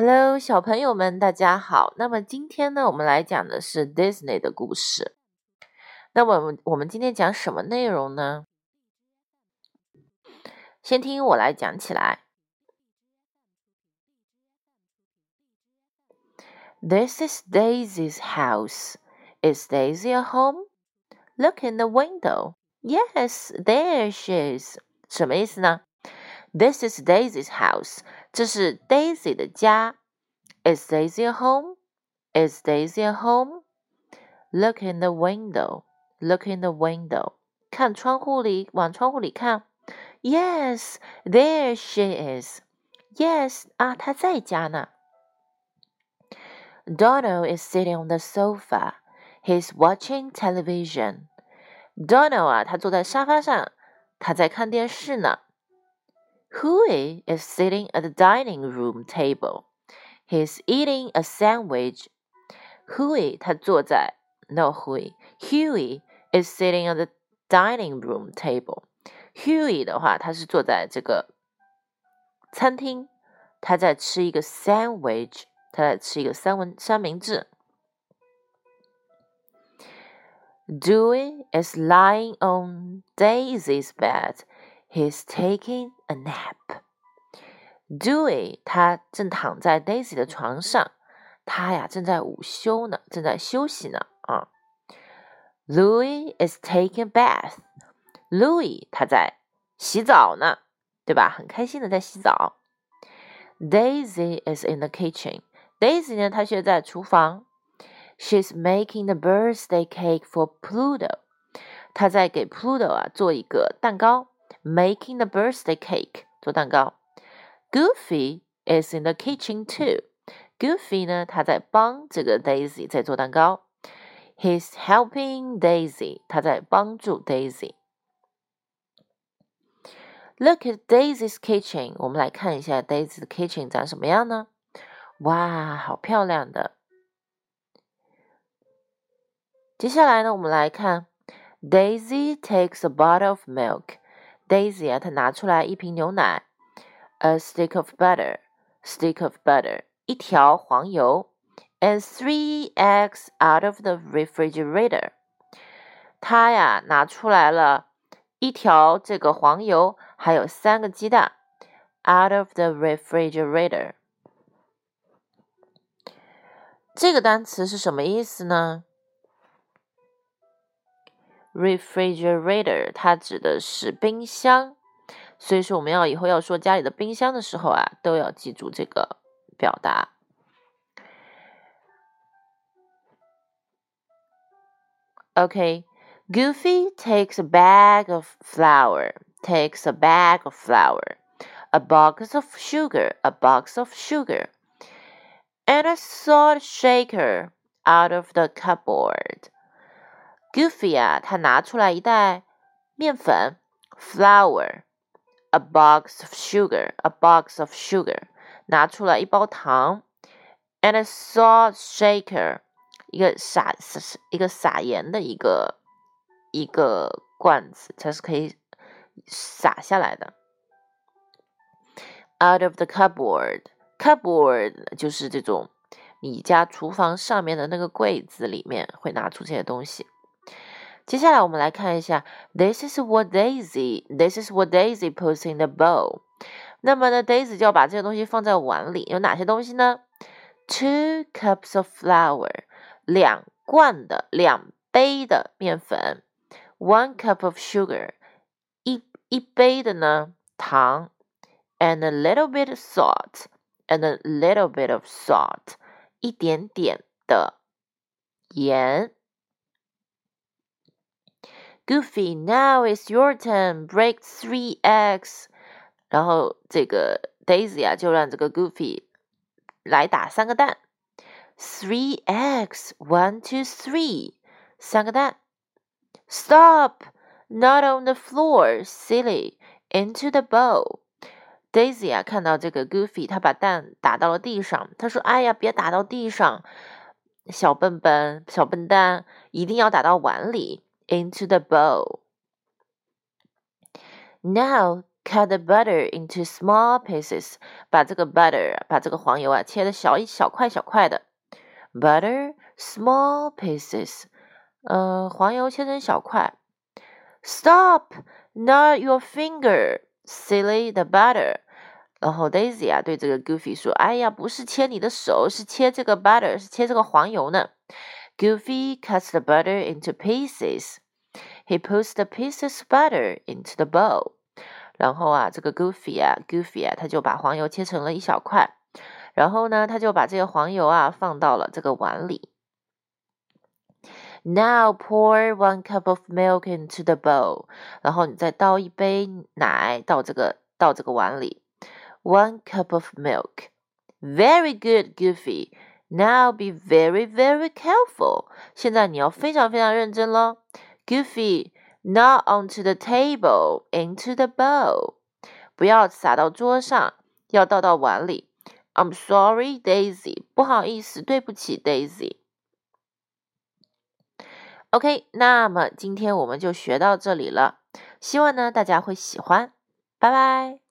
Hello，小朋友们，大家好。那么今天呢，我们来讲的是 Disney 的故事。那么我们今天讲什么内容呢？先听我来讲起来。This is Daisy's house. Is Daisy at home? Look in the window. Yes, there she is. 什么意思呢？This is Daisy's house. 这是 Daisy 的家。Is Daisy at home? Is Daisy at home? Look in the window. Look in the window. 看窗户里，往窗户里看。Yes, there she is. Yes 啊，她在家呢。Donald is sitting on the sofa. He's watching television. Donald 啊，他坐在沙发上，他在看电视呢。 Huey is sitting at the dining room table. He's eating a sandwich. Huey 他坐在 no Huey Huey is sitting at the dining room table. Huey 的话，他是坐在这个餐厅，他在吃一个 sandwich，他在吃一个三文三明治。Dewey is lying on Daisy's bed. He's taking a nap. Dewey 他正躺在 Daisy 的床上，他呀正在午休呢，正在休息呢啊。Louis is taking a bath. Louis 他在洗澡呢，对吧？很开心的在洗澡。Daisy is in the kitchen. Daisy 呢，她却在厨房。She's making the birthday cake for Pluto. 她在给 Pluto 啊做一个蛋糕。making the birthday cake 做蛋糕。Goofy is in the kitchen too. Goofy 呢，他在帮这个 Daisy 在做蛋糕。He's helping Daisy，他在帮助 Daisy。Look at Daisy's kitchen，我们来看一下 Daisy 的 kitchen 长什么样呢？哇，好漂亮的！接下来呢，我们来看 Daisy takes a bottle of milk。 Daisy 啊，她拿出来一瓶牛奶，a stick of butter，stick of butter，一条黄油，and three eggs out of the refrigerator。她呀拿出来了一条这个黄油，还有三个鸡蛋，out of the refrigerator。这个单词是什么意思呢 ？refrigerator，它指的是冰箱，所以说我们要以后要说家里的冰箱的时候啊，都要记住这个表达。Okay, Goofy takes a bag of flour, takes a bag of flour, a box of sugar, a box of sugar, and a salt shaker out of the cupboard. Goofy 啊，他拿出来一袋面粉，flour，a box of sugar，a box of sugar，拿出来一包糖，and a salt shaker，一个撒一个撒盐的一个一个罐子，它是可以撒下来的。Out of the cupboard，cupboard 就是这种你家厨房上面的那个柜子里面会拿出这些东西。接下来我们来看一下，This is what Daisy, This is what Daisy puts in the bowl。那么呢，Daisy 就要把这些东西放在碗里。有哪些东西呢？Two cups of flour，两罐的、两杯的面粉。One cup of sugar，一一杯的呢糖。And a little bit of salt，and a little bit of salt，一点点的盐。 Goofy, now it's your turn. Break three eggs. 然后这个 Daisy 啊，就让这个 Goofy 来打三个蛋。Three eggs, one, two, three，三个蛋。Stop! Not on the floor, silly. Into the bowl. Daisy 啊，看到这个 Goofy，他把蛋打到了地上。他说：“哎呀，别打到地上，小笨笨，小笨蛋，一定要打到碗里。” ” into the bowl. Now cut the butter into small pieces，把这个 butter 把这个黄油啊切的小一小块小块的。butter small pieces，呃，黄油切成小块。Stop, not your finger, silly the butter。然后 Daisy 啊对这个 Goofy 说：“哎呀，不是切你的手，是切这个 butter，是切这个黄油呢。” Goofy cuts the butter into pieces. He puts the pieces of butter into the bowl. 然后啊，这个 Goofy 啊，Goofy 啊，他就把黄油切成了一小块。然后呢，他就把这个黄油啊放到了这个碗里。Now pour one cup of milk into the bowl. 然后你再倒一杯奶到这个到这个碗里。One cup of milk. Very good, Goofy. Now be very, very careful. 现在你要非常非常认真喽。Goofy, not onto the table, into the bowl. 不要洒到桌上，要倒到碗里。I'm sorry, Daisy. 不好意思，对不起，Daisy。OK，那么今天我们就学到这里了，希望呢大家会喜欢，拜拜。